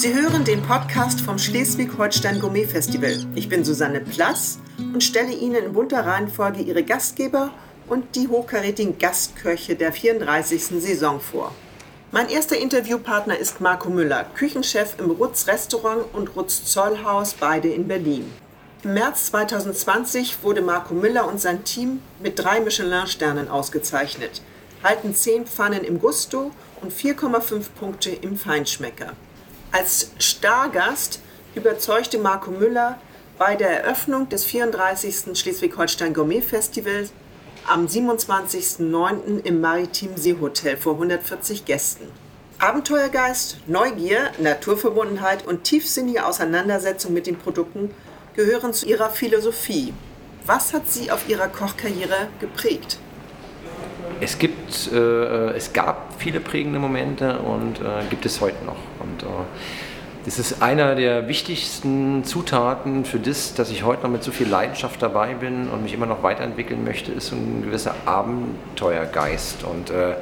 Sie hören den Podcast vom Schleswig-Holstein Gourmet Festival. Ich bin Susanne Plass und stelle Ihnen in bunter Reihenfolge Ihre Gastgeber und die hochkarätigen Gastköche der 34. Saison vor. Mein erster Interviewpartner ist Marco Müller, Küchenchef im Rutz Restaurant und Rutz Zollhaus, beide in Berlin. Im März 2020 wurde Marco Müller und sein Team mit drei Michelin-Sternen ausgezeichnet, halten zehn Pfannen im Gusto und 4,5 Punkte im Feinschmecker. Als Stargast überzeugte Marco Müller bei der Eröffnung des 34. Schleswig-Holstein Gourmet Festivals am 27.09. im Maritim Seehotel vor 140 Gästen. Abenteuergeist, Neugier, Naturverbundenheit und tiefsinnige Auseinandersetzung mit den Produkten gehören zu ihrer Philosophie. Was hat sie auf ihrer Kochkarriere geprägt? Es gibt, äh, es gab viele prägende Momente und äh, gibt es heute noch. Und äh, das ist einer der wichtigsten Zutaten für das, dass ich heute noch mit so viel Leidenschaft dabei bin und mich immer noch weiterentwickeln möchte, ist so ein gewisser Abenteuergeist und äh,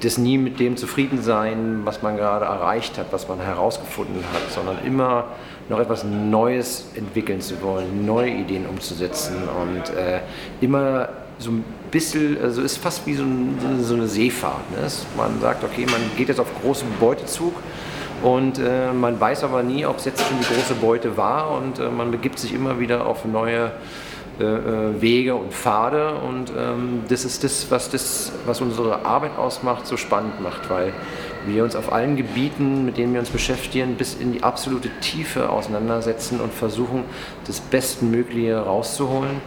das nie mit dem zufrieden sein, was man gerade erreicht hat, was man herausgefunden hat, sondern immer noch etwas Neues entwickeln zu wollen, neue Ideen umzusetzen und äh, immer so ein bisschen, also ist fast wie so, ein, so eine Seefahrt. Ne? Man sagt, okay, man geht jetzt auf großen Beutezug und äh, man weiß aber nie, ob es jetzt schon die große Beute war und äh, man begibt sich immer wieder auf neue äh, äh, Wege und Pfade und ähm, das ist das was, das, was unsere Arbeit ausmacht, so spannend macht, weil wir uns auf allen Gebieten, mit denen wir uns beschäftigen, bis in die absolute Tiefe auseinandersetzen und versuchen, das Bestmögliche rauszuholen.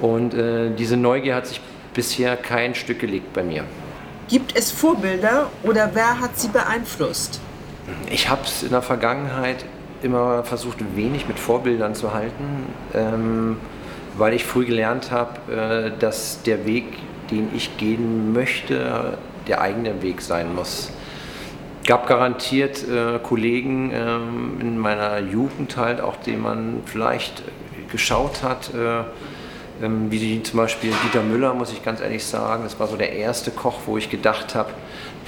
Und äh, diese Neugier hat sich bisher kein Stück gelegt bei mir. Gibt es Vorbilder oder wer hat sie beeinflusst? Ich habe es in der Vergangenheit immer versucht, wenig mit Vorbildern zu halten, ähm, weil ich früh gelernt habe, äh, dass der Weg, den ich gehen möchte, der eigene Weg sein muss. Es gab garantiert äh, Kollegen ähm, in meiner Jugend halt, auch denen man vielleicht geschaut hat, äh, ähm, wie zum Beispiel Dieter Müller, muss ich ganz ehrlich sagen. Das war so der erste Koch, wo ich gedacht habe,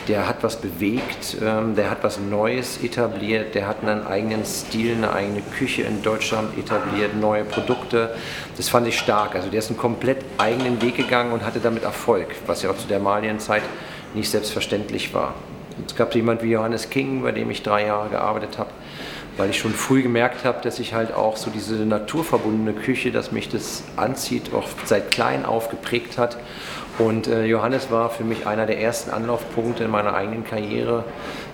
der hat was bewegt, ähm, der hat was Neues etabliert, der hat einen eigenen Stil, eine eigene Küche in Deutschland etabliert, neue Produkte. Das fand ich stark. Also der ist einen komplett eigenen Weg gegangen und hatte damit Erfolg, was ja auch zu der Malienzeit nicht selbstverständlich war. Es gab jemand wie Johannes King, bei dem ich drei Jahre gearbeitet habe, weil ich schon früh gemerkt habe, dass ich halt auch so diese naturverbundene Küche, dass mich das anzieht, auch seit klein auf geprägt hat. Und äh, Johannes war für mich einer der ersten Anlaufpunkte in meiner eigenen Karriere,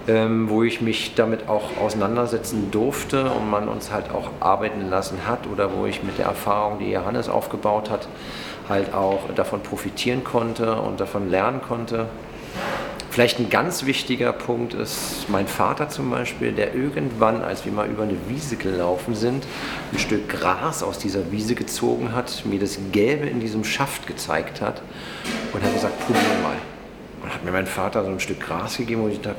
ähm, wo ich mich damit auch auseinandersetzen durfte und man uns halt auch arbeiten lassen hat oder wo ich mit der Erfahrung, die Johannes aufgebaut hat, halt auch davon profitieren konnte und davon lernen konnte. Vielleicht ein ganz wichtiger Punkt ist mein Vater zum Beispiel, der irgendwann, als wir mal über eine Wiese gelaufen sind, ein Stück Gras aus dieser Wiese gezogen hat, mir das Gelbe in diesem Schaft gezeigt hat und hat gesagt, probier mal. Und hat mir mein Vater so ein Stück Gras gegeben und ich dachte,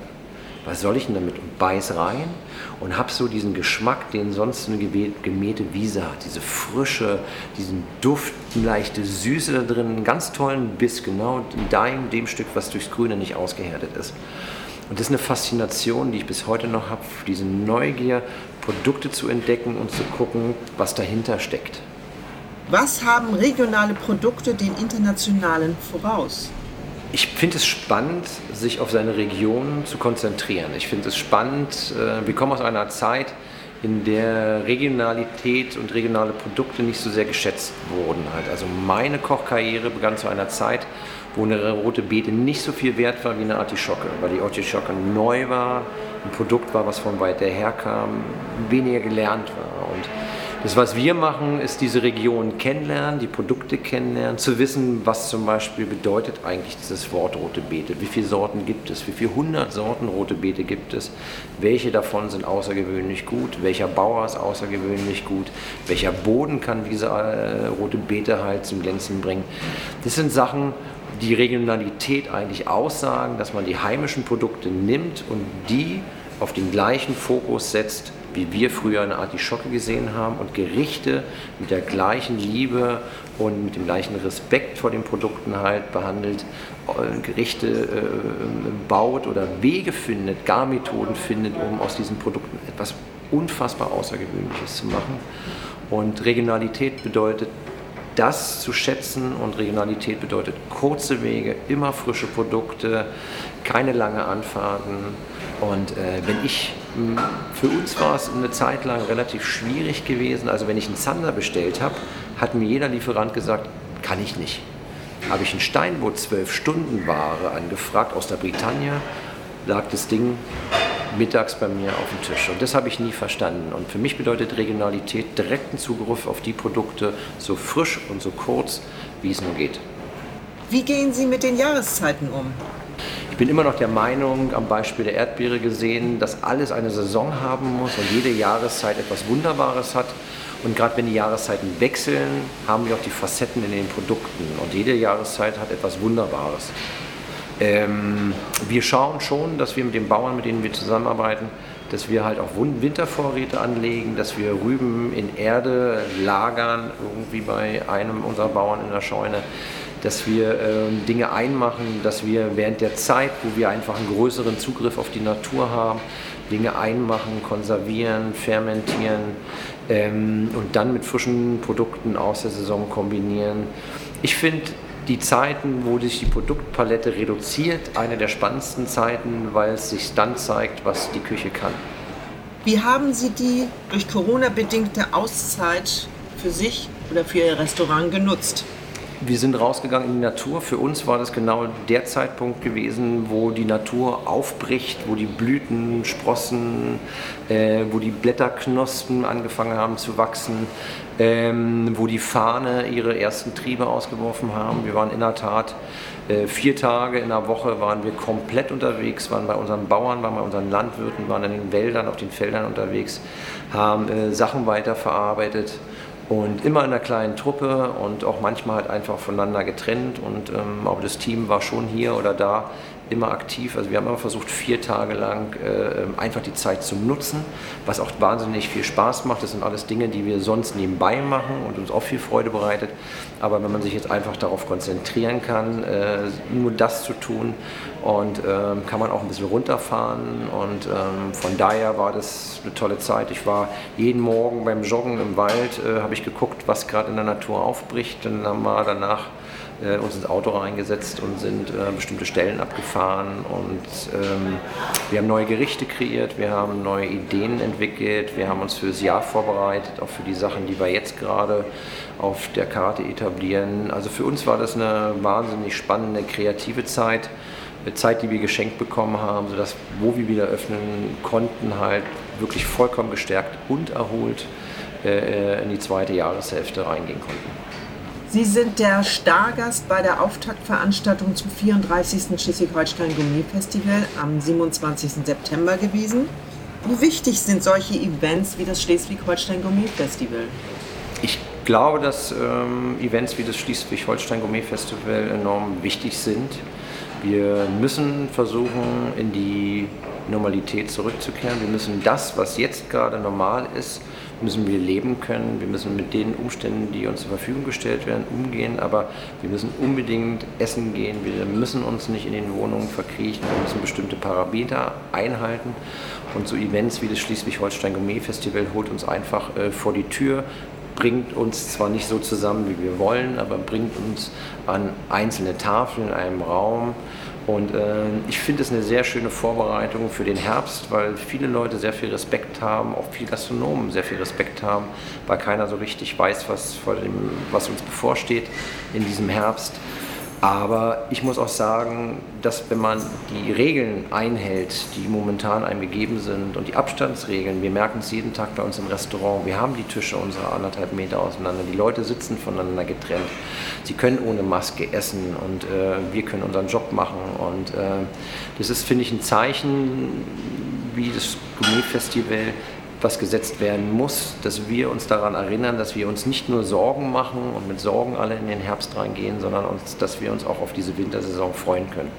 was soll ich denn damit? Und beiß rein und hab so diesen Geschmack, den sonst eine gemähte Wiese hat. Diese Frische, diesen Duft, leichte Süße da drin, einen ganz tollen Biss, genau in dem, dem Stück, was durchs Grüne nicht ausgehärtet ist. Und das ist eine Faszination, die ich bis heute noch habe, diese Neugier, Produkte zu entdecken und zu gucken, was dahinter steckt. Was haben regionale Produkte den internationalen voraus? Ich finde es spannend, sich auf seine Region zu konzentrieren. Ich finde es spannend, äh, wir kommen aus einer Zeit, in der Regionalität und regionale Produkte nicht so sehr geschätzt wurden. Halt. Also meine Kochkarriere begann zu einer Zeit, wo eine rote Beete nicht so viel wert war wie eine Artischocke, weil die Artischocke neu war, ein Produkt war, was von weiter her kam, weniger gelernt war. Das, was wir machen, ist diese Region kennenlernen, die Produkte kennenlernen, zu wissen, was zum Beispiel bedeutet eigentlich dieses Wort rote Beete. Wie viele Sorten gibt es? Wie viele hundert Sorten rote Beete gibt es? Welche davon sind außergewöhnlich gut? Welcher Bauer ist außergewöhnlich gut? Welcher Boden kann diese äh, rote Beete halt zum Glänzen bringen? Das sind Sachen, die Regionalität eigentlich aussagen, dass man die heimischen Produkte nimmt und die auf den gleichen Fokus setzt wie wir früher eine Artischocke gesehen haben und Gerichte mit der gleichen Liebe und mit dem gleichen Respekt vor den Produkten halt behandelt, äh, Gerichte äh, baut oder Wege findet, Garmethoden findet, um aus diesen Produkten etwas unfassbar Außergewöhnliches zu machen. Und Regionalität bedeutet das zu schätzen und Regionalität bedeutet kurze Wege, immer frische Produkte, keine lange Anfahrten. Und äh, wenn ich, für uns war es eine Zeit lang relativ schwierig gewesen, also wenn ich einen Zander bestellt habe, hat mir jeder Lieferant gesagt, kann ich nicht. Habe ich ein Steinboot 12 Stunden Ware angefragt aus der Britannia, lag das Ding mittags bei mir auf dem Tisch. Und das habe ich nie verstanden. Und für mich bedeutet Regionalität direkten Zugriff auf die Produkte so frisch und so kurz, wie es nur geht. Wie gehen Sie mit den Jahreszeiten um? Ich bin immer noch der Meinung, am Beispiel der Erdbeere gesehen, dass alles eine Saison haben muss und jede Jahreszeit etwas Wunderbares hat. Und gerade wenn die Jahreszeiten wechseln, haben wir auch die Facetten in den Produkten. Und jede Jahreszeit hat etwas Wunderbares. Ähm, wir schauen schon, dass wir mit den Bauern, mit denen wir zusammenarbeiten, dass wir halt auch Wintervorräte anlegen, dass wir Rüben in Erde lagern, irgendwie bei einem unserer Bauern in der Scheune, dass wir äh, Dinge einmachen, dass wir während der Zeit, wo wir einfach einen größeren Zugriff auf die Natur haben, Dinge einmachen, konservieren, fermentieren ähm, und dann mit frischen Produkten aus der Saison kombinieren. Ich finde, die Zeiten, wo sich die Produktpalette reduziert, eine der spannendsten Zeiten, weil es sich dann zeigt, was die Küche kann. Wie haben Sie die durch Corona bedingte Auszeit für sich oder für Ihr Restaurant genutzt? Wir sind rausgegangen in die Natur. Für uns war das genau der Zeitpunkt gewesen, wo die Natur aufbricht, wo die Blüten sprossen, äh, wo die Blätterknospen angefangen haben zu wachsen, ähm, wo die Fahne ihre ersten Triebe ausgeworfen haben. Wir waren in der Tat äh, vier Tage in der Woche waren wir komplett unterwegs, waren bei unseren Bauern, waren bei unseren Landwirten, waren in den Wäldern, auf den Feldern unterwegs, haben äh, Sachen weiterverarbeitet und immer in einer kleinen Truppe und auch manchmal halt einfach voneinander getrennt. Und ähm, aber das Team war schon hier oder da immer aktiv. Also wir haben immer versucht, vier Tage lang äh, einfach die Zeit zu nutzen, was auch wahnsinnig viel Spaß macht. Das sind alles Dinge, die wir sonst nebenbei machen und uns auch viel Freude bereitet. Aber wenn man sich jetzt einfach darauf konzentrieren kann, äh, nur das zu tun und ähm, kann man auch ein bisschen runterfahren. Und ähm, von daher war das eine tolle Zeit. Ich war jeden Morgen beim Joggen im Wald, äh, habe ich geguckt, was gerade in der Natur aufbricht. Dann haben wir danach äh, uns ins Auto reingesetzt und sind äh, bestimmte Stellen abgefahren und ähm, wir haben neue Gerichte kreiert, wir haben neue Ideen entwickelt, wir haben uns fürs Jahr vorbereitet, auch für die Sachen, die wir jetzt gerade auf der Karte etablieren. Also für uns war das eine wahnsinnig spannende, kreative Zeit. Zeit, die wir geschenkt bekommen haben, sodass, wo wir wieder öffnen konnten, halt wirklich vollkommen gestärkt und erholt äh, äh in die zweite Jahreshälfte reingehen konnten. Sie sind der Stargast bei der Auftaktveranstaltung zum 34. Schleswig-Holstein Gourmet Festival am 27. September gewesen. Wie wichtig sind solche Events wie das Schleswig-Holstein Gourmet Festival? Ich glaube, dass ähm, Events wie das Schleswig-Holstein Gourmet Festival enorm wichtig sind. Wir müssen versuchen, in die Normalität zurückzukehren. Wir müssen das, was jetzt gerade normal ist, müssen wir leben können, wir müssen mit den Umständen, die uns zur Verfügung gestellt werden, umgehen, aber wir müssen unbedingt essen gehen, wir müssen uns nicht in den Wohnungen verkriechen, wir müssen bestimmte Parameter einhalten. Und so Events wie das Schleswig-Holstein Gourmet Festival holt uns einfach äh, vor die Tür, bringt uns zwar nicht so zusammen, wie wir wollen, aber bringt uns an einzelne Tafeln in einem Raum und äh, ich finde es eine sehr schöne Vorbereitung für den Herbst, weil viele Leute sehr viel Respekt haben, auch viele Gastronomen sehr viel Respekt haben, weil keiner so richtig weiß, was, dem, was uns bevorsteht in diesem Herbst. Aber ich muss auch sagen, dass wenn man die Regeln einhält, die momentan einem gegeben sind und die Abstandsregeln, wir merken es jeden Tag bei uns im Restaurant, wir haben die Tische unsere anderthalb Meter auseinander, die Leute sitzen voneinander getrennt, sie können ohne Maske essen und äh, wir können unseren Job machen und äh, das ist, finde ich, ein Zeichen, wie das Gourmet-Festival was gesetzt werden muss, dass wir uns daran erinnern, dass wir uns nicht nur Sorgen machen und mit Sorgen alle in den Herbst reingehen, sondern uns, dass wir uns auch auf diese Wintersaison freuen können.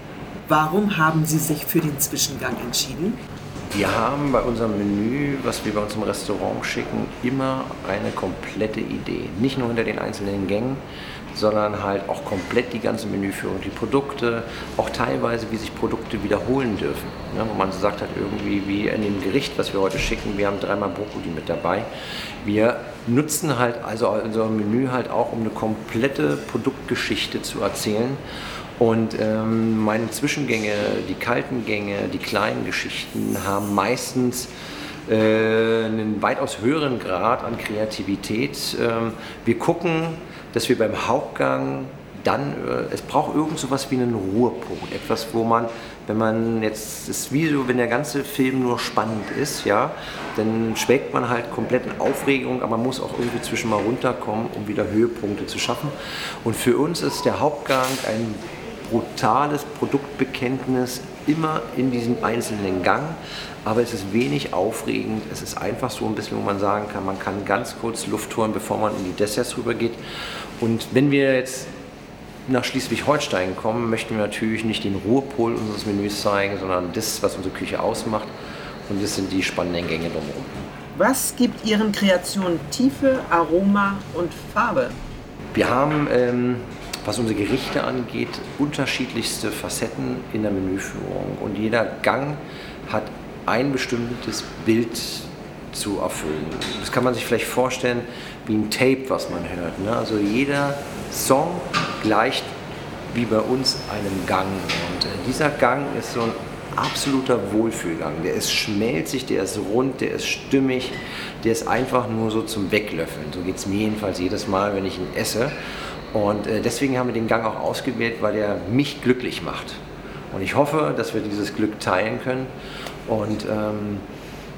Warum haben Sie sich für den Zwischengang entschieden? Wir haben bei unserem Menü, was wir bei uns im Restaurant schicken, immer eine komplette Idee. Nicht nur hinter den einzelnen Gängen, sondern halt auch komplett die ganze Menüführung, die Produkte, auch teilweise, wie sich Produkte wiederholen dürfen. Ne, wo man sagt hat, irgendwie wie in dem Gericht, was wir heute schicken, wir haben dreimal Brokkoli mit dabei. Wir nutzen halt also unser Menü halt auch, um eine komplette Produktgeschichte zu erzählen. Und ähm, meine Zwischengänge, die kalten Gänge, die kleinen Geschichten haben meistens äh, einen weitaus höheren Grad an Kreativität. Ähm, wir gucken, dass wir beim Hauptgang dann, äh, es braucht irgend so was wie einen Ruhepunkt, etwas, wo man, wenn man jetzt, das ist wie so, wenn der ganze Film nur spannend ist, ja, dann schwelgt man halt komplett in Aufregung, aber man muss auch irgendwie zwischen mal runterkommen, um wieder Höhepunkte zu schaffen. Und für uns ist der Hauptgang ein brutales Produktbekenntnis immer in diesem einzelnen Gang, aber es ist wenig aufregend. Es ist einfach so ein bisschen, wo man sagen kann, man kann ganz kurz Luft holen, bevor man in die Desserts rübergeht. Und wenn wir jetzt nach Schleswig-Holstein kommen, möchten wir natürlich nicht den Ruhepol unseres Menüs zeigen, sondern das, was unsere Küche ausmacht. Und das sind die spannenden Gänge drumherum. Was gibt Ihren Kreationen Tiefe, Aroma und Farbe? Wir haben ähm, was unsere Gerichte angeht, unterschiedlichste Facetten in der Menüführung. Und jeder Gang hat ein bestimmtes Bild zu erfüllen. Das kann man sich vielleicht vorstellen wie ein Tape, was man hört. Ne? Also jeder Song gleicht wie bei uns einem Gang. Und äh, dieser Gang ist so ein absoluter Wohlfühlgang. Der ist schmelzig, der ist rund, der ist stimmig, der ist einfach nur so zum Weglöffeln. So geht es mir jedenfalls jedes Mal, wenn ich ihn esse. Und äh, deswegen haben wir den Gang auch ausgewählt, weil er mich glücklich macht. Und ich hoffe, dass wir dieses Glück teilen können. Und ähm,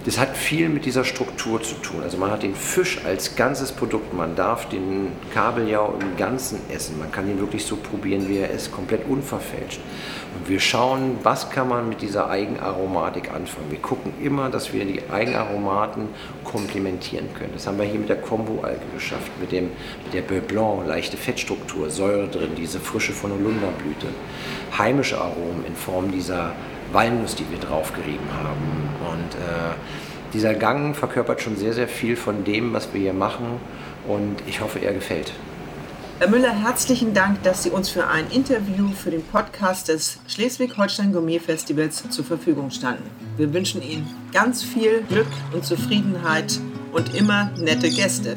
das hat viel mit dieser Struktur zu tun. Also man hat den Fisch als ganzes Produkt, man darf den Kabeljau im Ganzen essen. Man kann ihn wirklich so probieren, wie er ist, komplett unverfälscht. Und wir schauen, was kann man mit dieser Eigenaromatik anfangen. Wir gucken immer, dass wir die Eigenaromaten komplementieren können. Das haben wir hier mit der Combo-Alge geschafft, mit, dem, mit der Beurre Blanc, leichte Fettstruktur, Säure drin, diese Frische von Holunderblüte, heimische Aromen in Form dieser Walnuss, die wir draufgerieben haben. Und äh, dieser Gang verkörpert schon sehr, sehr viel von dem, was wir hier machen. Und ich hoffe, er gefällt. Herr Müller, herzlichen Dank, dass Sie uns für ein Interview für den Podcast des Schleswig-Holstein Gourmet Festivals zur Verfügung standen. Wir wünschen Ihnen ganz viel Glück und Zufriedenheit und immer nette Gäste.